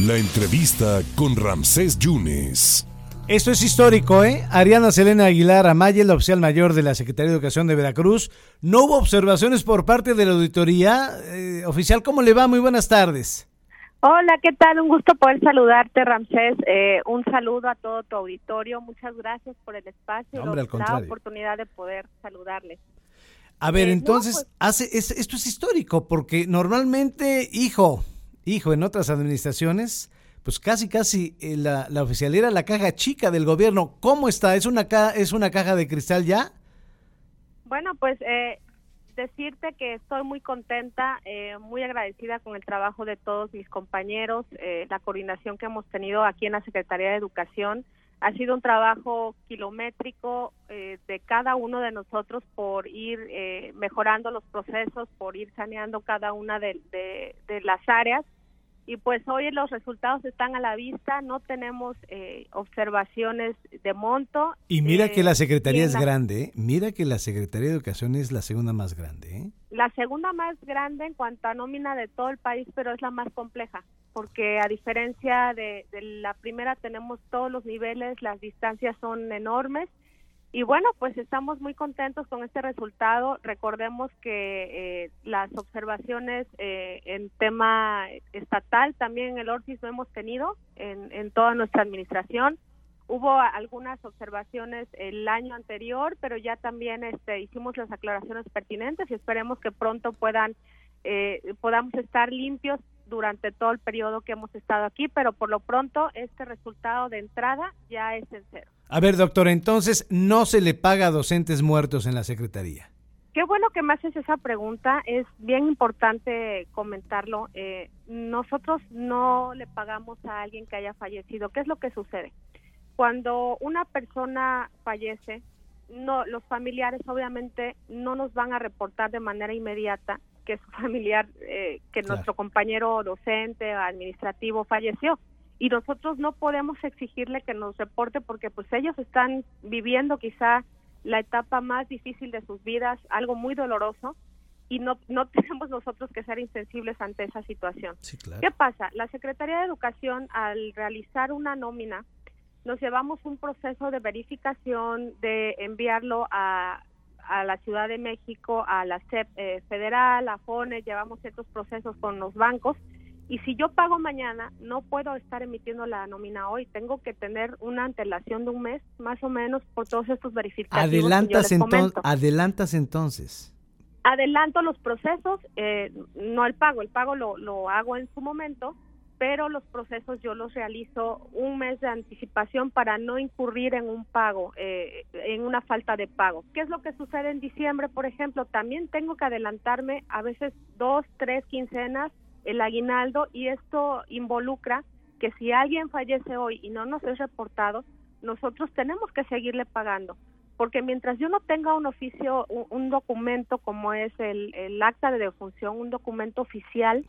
La entrevista con Ramsés Yunes. Esto es histórico, ¿eh? Ariana Selena Aguilar Amaya, la oficial mayor de la Secretaría de Educación de Veracruz. No hubo observaciones por parte de la auditoría. Eh, oficial, ¿cómo le va? Muy buenas tardes. Hola, ¿qué tal? Un gusto poder saludarte, Ramsés. Eh, un saludo a todo tu auditorio. Muchas gracias por el espacio y la oportunidad de poder saludarles. A ver, eh, entonces, pues hace esto es histórico porque normalmente, hijo, hijo, en otras administraciones, pues casi, casi eh, la, la era la caja chica del gobierno. ¿Cómo está? ¿Es una, caja, es una caja de cristal ya? Bueno, pues eh, decirte que estoy muy contenta, eh, muy agradecida con el trabajo de todos mis compañeros, la coordinación que hemos tenido aquí en la Secretaría de Educación. Ha sido un trabajo kilométrico de cada uno de nosotros por ir mejorando los procesos, por ir saneando cada una de las áreas y pues hoy los resultados están a la vista, no tenemos eh, observaciones de monto. Y mira que la eh, Secretaría es grande, ¿eh? mira que la Secretaría de Educación es la segunda más grande. ¿eh? La segunda más grande en cuanto a nómina de todo el país, pero es la más compleja, porque a diferencia de la primera tenemos todos los niveles, las distancias son enormes y bueno, pues estamos muy contentos con este resultado. Recordemos que eh, las observaciones eh, en tema estatal también en el ORCIS lo hemos tenido en, en toda nuestra administración. Hubo algunas observaciones el año anterior, pero ya también este, hicimos las aclaraciones pertinentes y esperemos que pronto puedan eh, podamos estar limpios durante todo el periodo que hemos estado aquí, pero por lo pronto este resultado de entrada ya es en cero. A ver, doctora, entonces no se le paga a docentes muertos en la Secretaría. Qué bueno que me haces esa pregunta, es bien importante comentarlo. Eh, nosotros no le pagamos a alguien que haya fallecido. ¿Qué es lo que sucede? Cuando una persona fallece, no, los familiares obviamente no nos van a reportar de manera inmediata que su familiar, eh, que nuestro compañero docente o administrativo falleció y nosotros no podemos exigirle que nos reporte porque pues ellos están viviendo quizá la etapa más difícil de sus vidas, algo muy doloroso y no no tenemos nosotros que ser insensibles ante esa situación. ¿Qué pasa? La Secretaría de Educación al realizar una nómina nos llevamos un proceso de verificación de enviarlo a, a la Ciudad de México, a la CEP eh, federal, a FONE, llevamos ciertos procesos con los bancos y si yo pago mañana, no puedo estar emitiendo la nómina hoy. Tengo que tener una antelación de un mes, más o menos, por todos estos. Adelantas, entonces, adelantas entonces. Adelanto los procesos, eh, no el pago. El pago lo, lo hago en su momento, pero los procesos yo los realizo un mes de anticipación para no incurrir en un pago, eh, en una falta de pago. ¿Qué es lo que sucede en diciembre, por ejemplo? También tengo que adelantarme a veces dos, tres quincenas el aguinaldo y esto involucra que si alguien fallece hoy y no nos es reportado, nosotros tenemos que seguirle pagando. Porque mientras yo no tenga un oficio, un, documento como es el, el, acta de defunción, un documento oficial,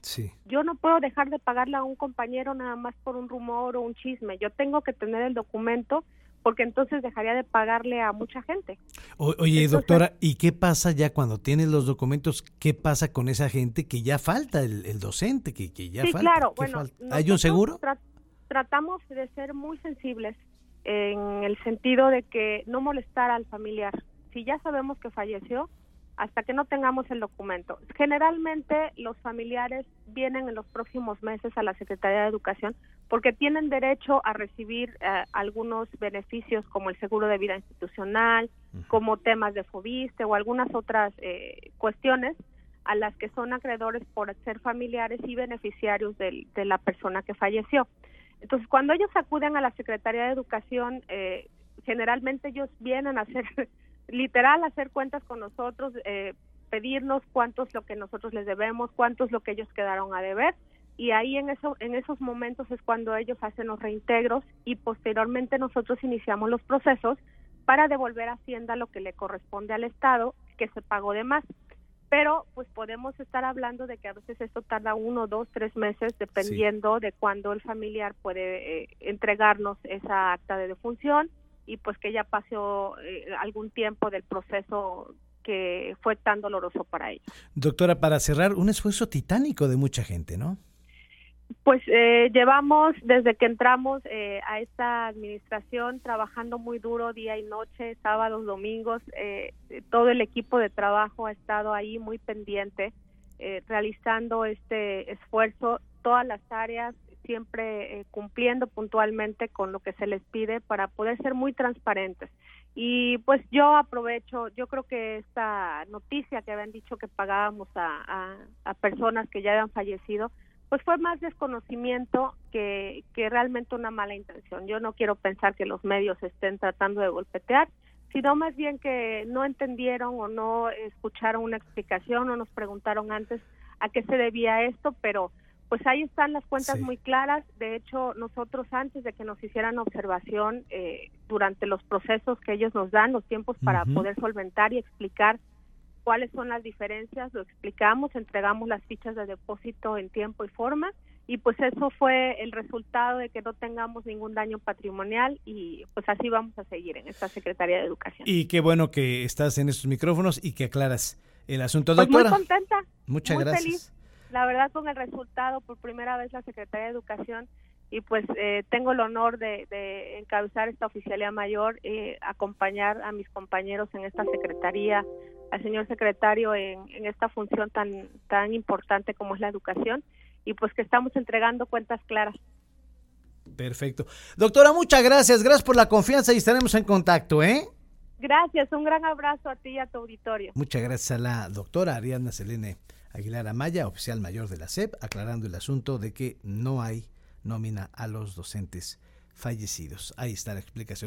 yo no puedo dejar de pagarle a un compañero nada más por un rumor o un chisme. Yo tengo que tener el documento porque entonces dejaría de pagarle a mucha gente. oye, doctora, ¿y qué pasa ya cuando tienes los documentos? ¿Qué pasa con esa gente que ya falta, el, docente, que, que ya sí, claro, bueno. ¿Hay un seguro? tratamos de ser muy sensibles en el sentido de que no molestar al familiar. Si ya sabemos que falleció, hasta que no tengamos el documento. Generalmente los familiares vienen en los próximos meses a la Secretaría de Educación porque tienen derecho a recibir eh, algunos beneficios como el seguro de vida institucional, como temas de FOBISTE o algunas otras eh, cuestiones a las que son acreedores por ser familiares y beneficiarios de la persona que falleció. Entonces, cuando ellos acuden a la Secretaría de Educación, eh, generalmente ellos vienen a hacer literal hacer cuentas con nosotros, eh, pedirnos cuánto es lo que nosotros les debemos, cuánto es lo que ellos quedaron a deber y ahí en eso en esos momentos es cuando ellos hacen los reintegros y posteriormente nosotros iniciamos los procesos para devolver a Hacienda lo que le corresponde al Estado que se pagó de más. Pero pues podemos estar hablando de que a veces esto tarda uno, dos, tres meses dependiendo de cuándo el familiar puede eh, entregarnos esa acta de defunción y pues que ya pasó eh, algún tiempo del proceso que fue tan doloroso para ellos. Doctora, para cerrar, un esfuerzo titánico de mucha gente, ¿no? Pues eh, llevamos desde que entramos eh, a esta administración trabajando muy duro día y noche, sábados, domingos. Eh, todo el equipo de trabajo ha estado ahí muy pendiente, realizando este esfuerzo. Todas las áreas siempre cumpliendo puntualmente con lo que se les pide para poder ser muy transparentes. Y pues yo aprovecho, yo creo que esta noticia que habían dicho que pagábamos a, a personas que ya habían fallecido, pues fue más desconocimiento que, que realmente una mala intención. Yo no quiero pensar que los medios estén tratando de golpetear, sino más bien que no entendieron o no escucharon una explicación o nos preguntaron antes a qué se debía esto, pero pues ahí están las cuentas muy claras. De hecho, nosotros antes de que nos hicieran observación eh, durante los procesos que ellos nos dan, los tiempos para poder solventar y explicar cuáles son las diferencias, lo explicamos, entregamos las fichas de depósito en tiempo y forma y pues eso fue el resultado de que no tengamos ningún daño patrimonial y pues así vamos a seguir en esta Secretaría de Educación. Y qué bueno que estás en estos micrófonos y que aclaras el asunto, pues doctora. muy contenta. Muchas muy gracias. Feliz, la verdad con el resultado por primera vez la Secretaría de Educación y pues eh, tengo el honor de, de, encabezar esta oficialía mayor, eh, acompañar a mis compañeros en esta secretaría, al señor secretario en, esta función tan, tan importante como es la educación y pues que estamos entregando cuentas claras. Perfecto. Doctora, muchas gracias. Gracias por la confianza y estaremos en contacto, ¿eh? Gracias. Un gran abrazo a ti y a tu auditorio. Muchas gracias a la doctora Ariadna Selene Aguilar Amaya, oficial mayor de la SEP, aclarando el asunto de que no hay nómina a los docentes fallecidos. Ahí está la explicación.